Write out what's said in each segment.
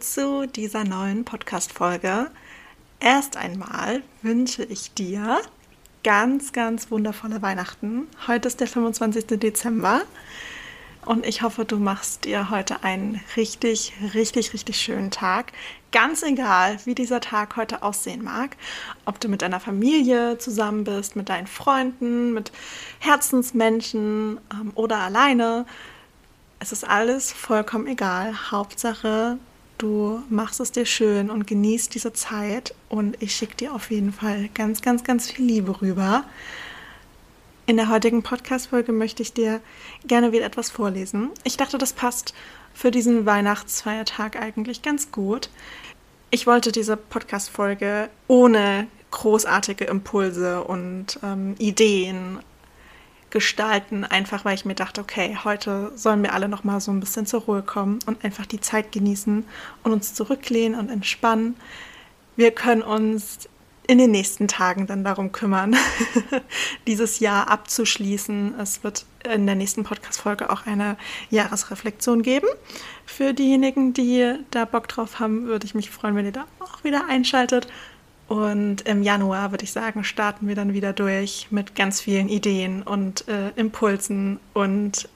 Zu dieser neuen Podcast-Folge. Erst einmal wünsche ich dir ganz, ganz wundervolle Weihnachten. Heute ist der 25. Dezember und ich hoffe, du machst dir heute einen richtig, richtig, richtig schönen Tag. Ganz egal, wie dieser Tag heute aussehen mag. Ob du mit deiner Familie zusammen bist, mit deinen Freunden, mit Herzensmenschen ähm, oder alleine es ist alles vollkommen egal. Hauptsache, du machst es dir schön und genießt diese Zeit. Und ich schicke dir auf jeden Fall ganz, ganz, ganz viel Liebe rüber. In der heutigen Podcast-Folge möchte ich dir gerne wieder etwas vorlesen. Ich dachte, das passt für diesen Weihnachtsfeiertag eigentlich ganz gut. Ich wollte diese Podcast-Folge ohne großartige Impulse und ähm, Ideen gestalten, einfach weil ich mir dachte, okay, heute sollen wir alle noch mal so ein bisschen zur Ruhe kommen und einfach die Zeit genießen und uns zurücklehnen und entspannen. Wir können uns in den nächsten Tagen dann darum kümmern, dieses Jahr abzuschließen. Es wird in der nächsten Podcast-Folge auch eine Jahresreflexion geben. Für diejenigen, die da Bock drauf haben, würde ich mich freuen, wenn ihr da auch wieder einschaltet. Und im Januar, würde ich sagen, starten wir dann wieder durch mit ganz vielen Ideen und äh, Impulsen und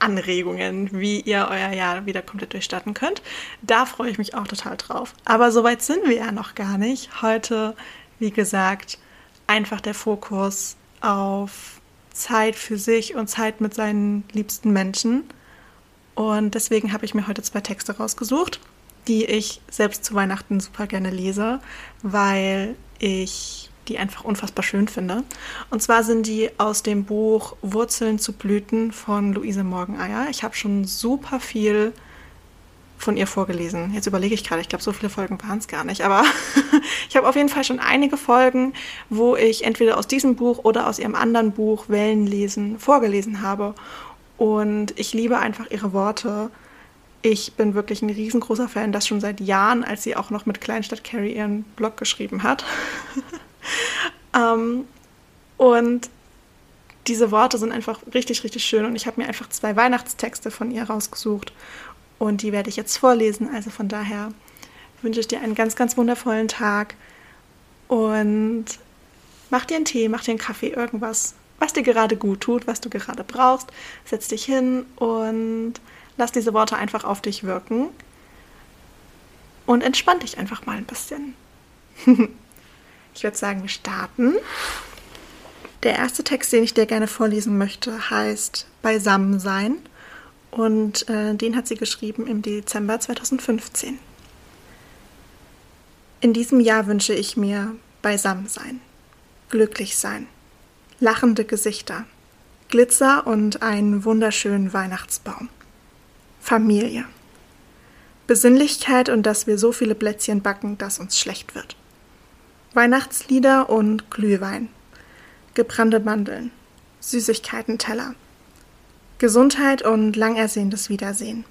Anregungen, wie ihr euer Jahr wieder komplett durchstarten könnt. Da freue ich mich auch total drauf. Aber soweit sind wir ja noch gar nicht. Heute, wie gesagt, einfach der Fokus auf Zeit für sich und Zeit mit seinen liebsten Menschen. Und deswegen habe ich mir heute zwei Texte rausgesucht die ich selbst zu Weihnachten super gerne lese, weil ich die einfach unfassbar schön finde. Und zwar sind die aus dem Buch Wurzeln zu Blüten von Luise Morgeneier. Ich habe schon super viel von ihr vorgelesen. Jetzt überlege ich gerade, ich glaube, so viele Folgen waren es gar nicht, aber ich habe auf jeden Fall schon einige Folgen, wo ich entweder aus diesem Buch oder aus ihrem anderen Buch Wellenlesen vorgelesen habe. Und ich liebe einfach ihre Worte ich bin wirklich ein riesengroßer Fan, das schon seit Jahren, als sie auch noch mit Kleinstadt Carrie ihren Blog geschrieben hat. ähm, und diese Worte sind einfach richtig, richtig schön. Und ich habe mir einfach zwei Weihnachtstexte von ihr rausgesucht. Und die werde ich jetzt vorlesen. Also von daher wünsche ich dir einen ganz, ganz wundervollen Tag. Und mach dir einen Tee, mach dir einen Kaffee, irgendwas, was dir gerade gut tut, was du gerade brauchst. Setz dich hin und Lass diese Worte einfach auf dich wirken und entspann dich einfach mal ein bisschen. ich würde sagen, wir starten. Der erste Text, den ich dir gerne vorlesen möchte, heißt Beisammensein und äh, den hat sie geschrieben im Dezember 2015. In diesem Jahr wünsche ich mir Beisammensein, glücklich sein, lachende Gesichter, Glitzer und einen wunderschönen Weihnachtsbaum. Familie. Besinnlichkeit und dass wir so viele Plätzchen backen, dass uns schlecht wird. Weihnachtslieder und Glühwein. Gebrannte Mandeln. Süßigkeiten-Teller. Gesundheit und lang ersehntes Wiedersehen.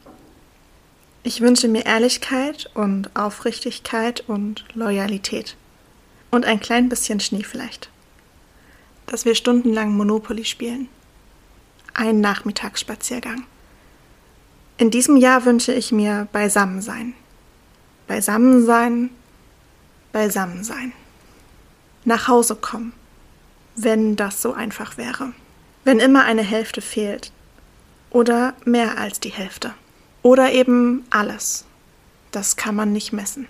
Ich wünsche mir Ehrlichkeit und Aufrichtigkeit und Loyalität. Und ein klein bisschen Schnee vielleicht. Dass wir stundenlang Monopoly spielen. Ein Nachmittagsspaziergang. In diesem Jahr wünsche ich mir Beisammensein. Beisammensein, Beisammensein. Nach Hause kommen, wenn das so einfach wäre. Wenn immer eine Hälfte fehlt. Oder mehr als die Hälfte. Oder eben alles. Das kann man nicht messen.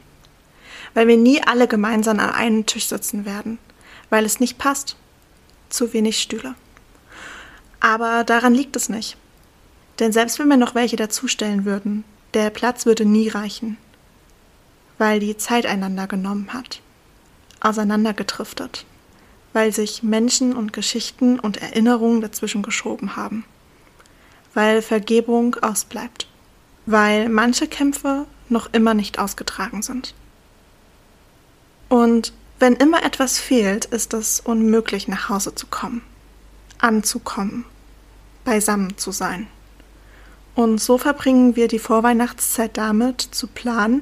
Weil wir nie alle gemeinsam an einem Tisch sitzen werden. Weil es nicht passt. Zu wenig Stühle. Aber daran liegt es nicht. Denn selbst wenn wir noch welche dazustellen würden, der Platz würde nie reichen, weil die Zeit einander genommen hat, auseinandergetriftet, weil sich Menschen und Geschichten und Erinnerungen dazwischen geschoben haben, weil Vergebung ausbleibt, weil manche Kämpfe noch immer nicht ausgetragen sind. Und wenn immer etwas fehlt, ist es unmöglich, nach Hause zu kommen, anzukommen, beisammen zu sein. Und so verbringen wir die Vorweihnachtszeit damit, zu planen,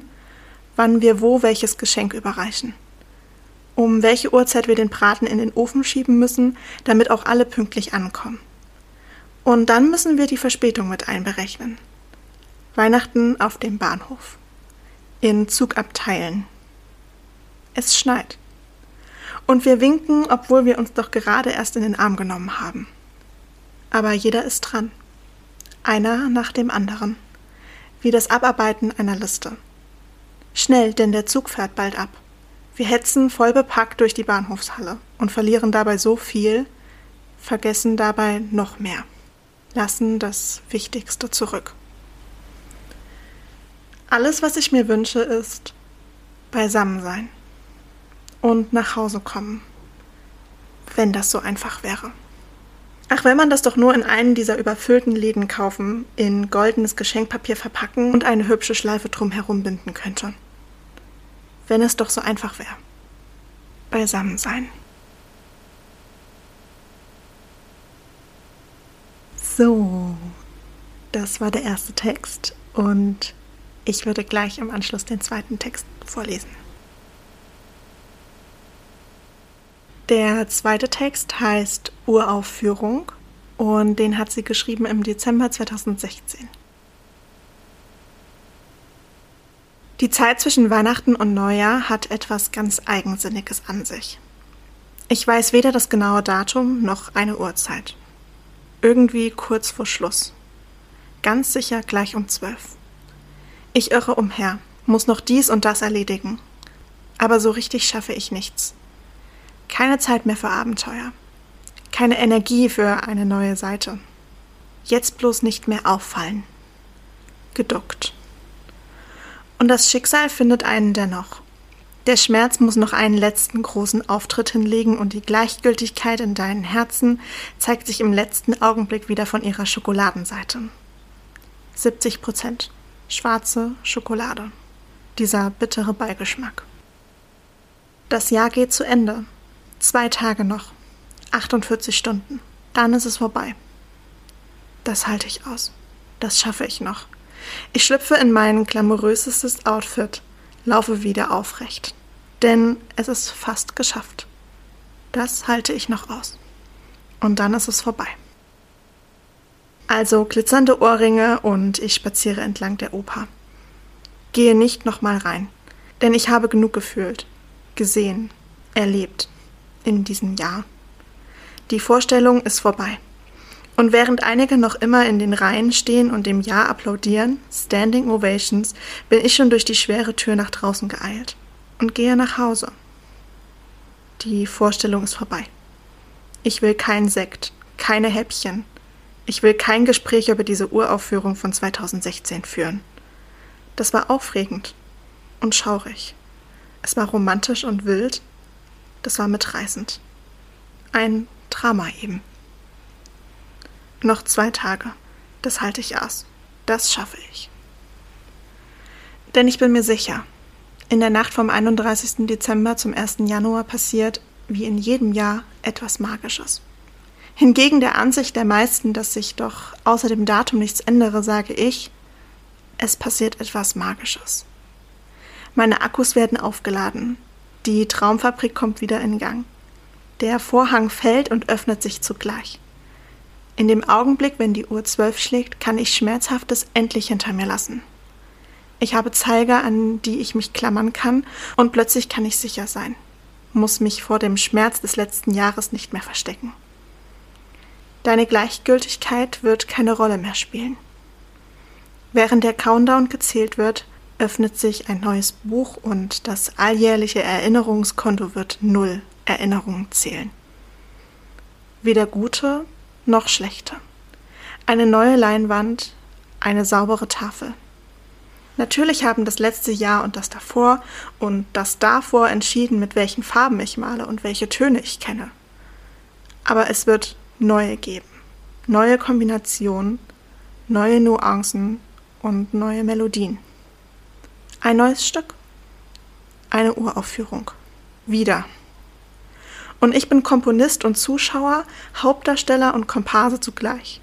wann wir wo welches Geschenk überreichen. Um welche Uhrzeit wir den Braten in den Ofen schieben müssen, damit auch alle pünktlich ankommen. Und dann müssen wir die Verspätung mit einberechnen. Weihnachten auf dem Bahnhof. In Zugabteilen. Es schneit. Und wir winken, obwohl wir uns doch gerade erst in den Arm genommen haben. Aber jeder ist dran einer nach dem anderen, wie das Abarbeiten einer Liste. Schnell, denn der Zug fährt bald ab. Wir hetzen voll bepackt durch die Bahnhofshalle und verlieren dabei so viel, vergessen dabei noch mehr, lassen das Wichtigste zurück. Alles, was ich mir wünsche, ist beisammen sein und nach Hause kommen, wenn das so einfach wäre. Ach, wenn man das doch nur in einen dieser überfüllten Läden kaufen, in goldenes Geschenkpapier verpacken und eine hübsche Schleife drumherum binden könnte. Wenn es doch so einfach wäre. Beisammen sein. So, das war der erste Text und ich würde gleich im Anschluss den zweiten Text vorlesen. Der zweite Text heißt Uraufführung und den hat sie geschrieben im Dezember 2016. Die Zeit zwischen Weihnachten und Neujahr hat etwas ganz Eigensinniges an sich. Ich weiß weder das genaue Datum noch eine Uhrzeit. Irgendwie kurz vor Schluss. Ganz sicher gleich um zwölf. Ich irre umher, muss noch dies und das erledigen. Aber so richtig schaffe ich nichts. Keine Zeit mehr für Abenteuer. Keine Energie für eine neue Seite. Jetzt bloß nicht mehr auffallen. Geduckt. Und das Schicksal findet einen dennoch. Der Schmerz muss noch einen letzten großen Auftritt hinlegen und die Gleichgültigkeit in deinen Herzen zeigt sich im letzten Augenblick wieder von ihrer Schokoladenseite. 70 Prozent. Schwarze Schokolade. Dieser bittere Beigeschmack. Das Jahr geht zu Ende. Zwei Tage noch. 48 Stunden. Dann ist es vorbei. Das halte ich aus. Das schaffe ich noch. Ich schlüpfe in mein glamourösestes Outfit, laufe wieder aufrecht. Denn es ist fast geschafft. Das halte ich noch aus. Und dann ist es vorbei. Also glitzernde Ohrringe und ich spaziere entlang der Oper. Gehe nicht nochmal rein, denn ich habe genug gefühlt, gesehen, erlebt in diesem Jahr. Die Vorstellung ist vorbei. Und während einige noch immer in den Reihen stehen und dem Ja applaudieren, Standing Ovations, bin ich schon durch die schwere Tür nach draußen geeilt und gehe nach Hause. Die Vorstellung ist vorbei. Ich will keinen Sekt, keine Häppchen. Ich will kein Gespräch über diese Uraufführung von 2016 führen. Das war aufregend und schaurig. Es war romantisch und wild das war mitreißend. Ein Drama eben. Noch zwei Tage. Das halte ich aus. Das schaffe ich. Denn ich bin mir sicher, in der Nacht vom 31. Dezember zum 1. Januar passiert, wie in jedem Jahr, etwas Magisches. Hingegen der Ansicht der meisten, dass sich doch außer dem Datum nichts ändere, sage ich, es passiert etwas Magisches. Meine Akkus werden aufgeladen, die Traumfabrik kommt wieder in Gang. Der Vorhang fällt und öffnet sich zugleich. In dem Augenblick, wenn die Uhr zwölf schlägt, kann ich Schmerzhaftes endlich hinter mir lassen. Ich habe Zeiger, an die ich mich klammern kann, und plötzlich kann ich sicher sein, muss mich vor dem Schmerz des letzten Jahres nicht mehr verstecken. Deine Gleichgültigkeit wird keine Rolle mehr spielen. Während der Countdown gezählt wird, öffnet sich ein neues Buch und das alljährliche Erinnerungskonto wird null Erinnerungen zählen. Weder gute noch schlechter. Eine neue Leinwand, eine saubere Tafel. Natürlich haben das letzte Jahr und das davor und das davor entschieden, mit welchen Farben ich male und welche Töne ich kenne. Aber es wird neue geben. Neue Kombinationen, neue Nuancen und neue Melodien. Ein neues Stück. Eine Uraufführung. Wieder. Und ich bin Komponist und Zuschauer, Hauptdarsteller und Komparse zugleich.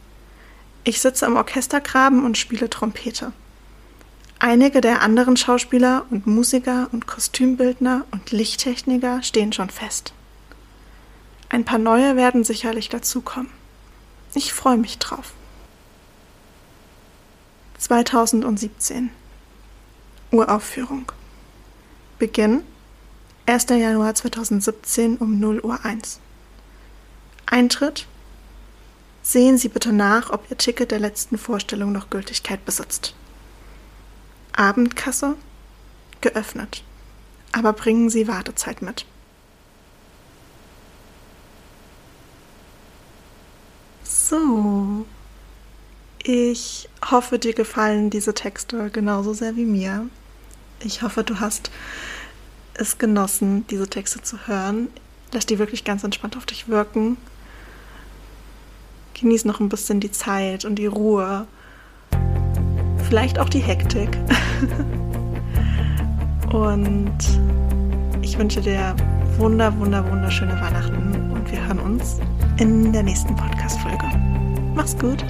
Ich sitze im Orchestergraben und spiele Trompete. Einige der anderen Schauspieler und Musiker und Kostümbildner und Lichttechniker stehen schon fest. Ein paar neue werden sicherlich dazukommen. Ich freue mich drauf. 2017 Uraufführung Beginn 1. Januar 2017 um 0 Uhr 1 Eintritt Sehen Sie bitte nach, ob Ihr Ticket der letzten Vorstellung noch Gültigkeit besitzt. Abendkasse geöffnet. Aber bringen Sie Wartezeit mit. So. Ich hoffe, dir gefallen diese Texte genauso sehr wie mir. Ich hoffe, du hast es genossen, diese Texte zu hören. Lass die wirklich ganz entspannt auf dich wirken Genieß noch ein bisschen die Zeit und die Ruhe. Vielleicht auch die Hektik. und ich wünsche dir wunder, wunder, wunderschöne Weihnachten und wir hören uns in der nächsten Podcast-Folge. Mach's gut!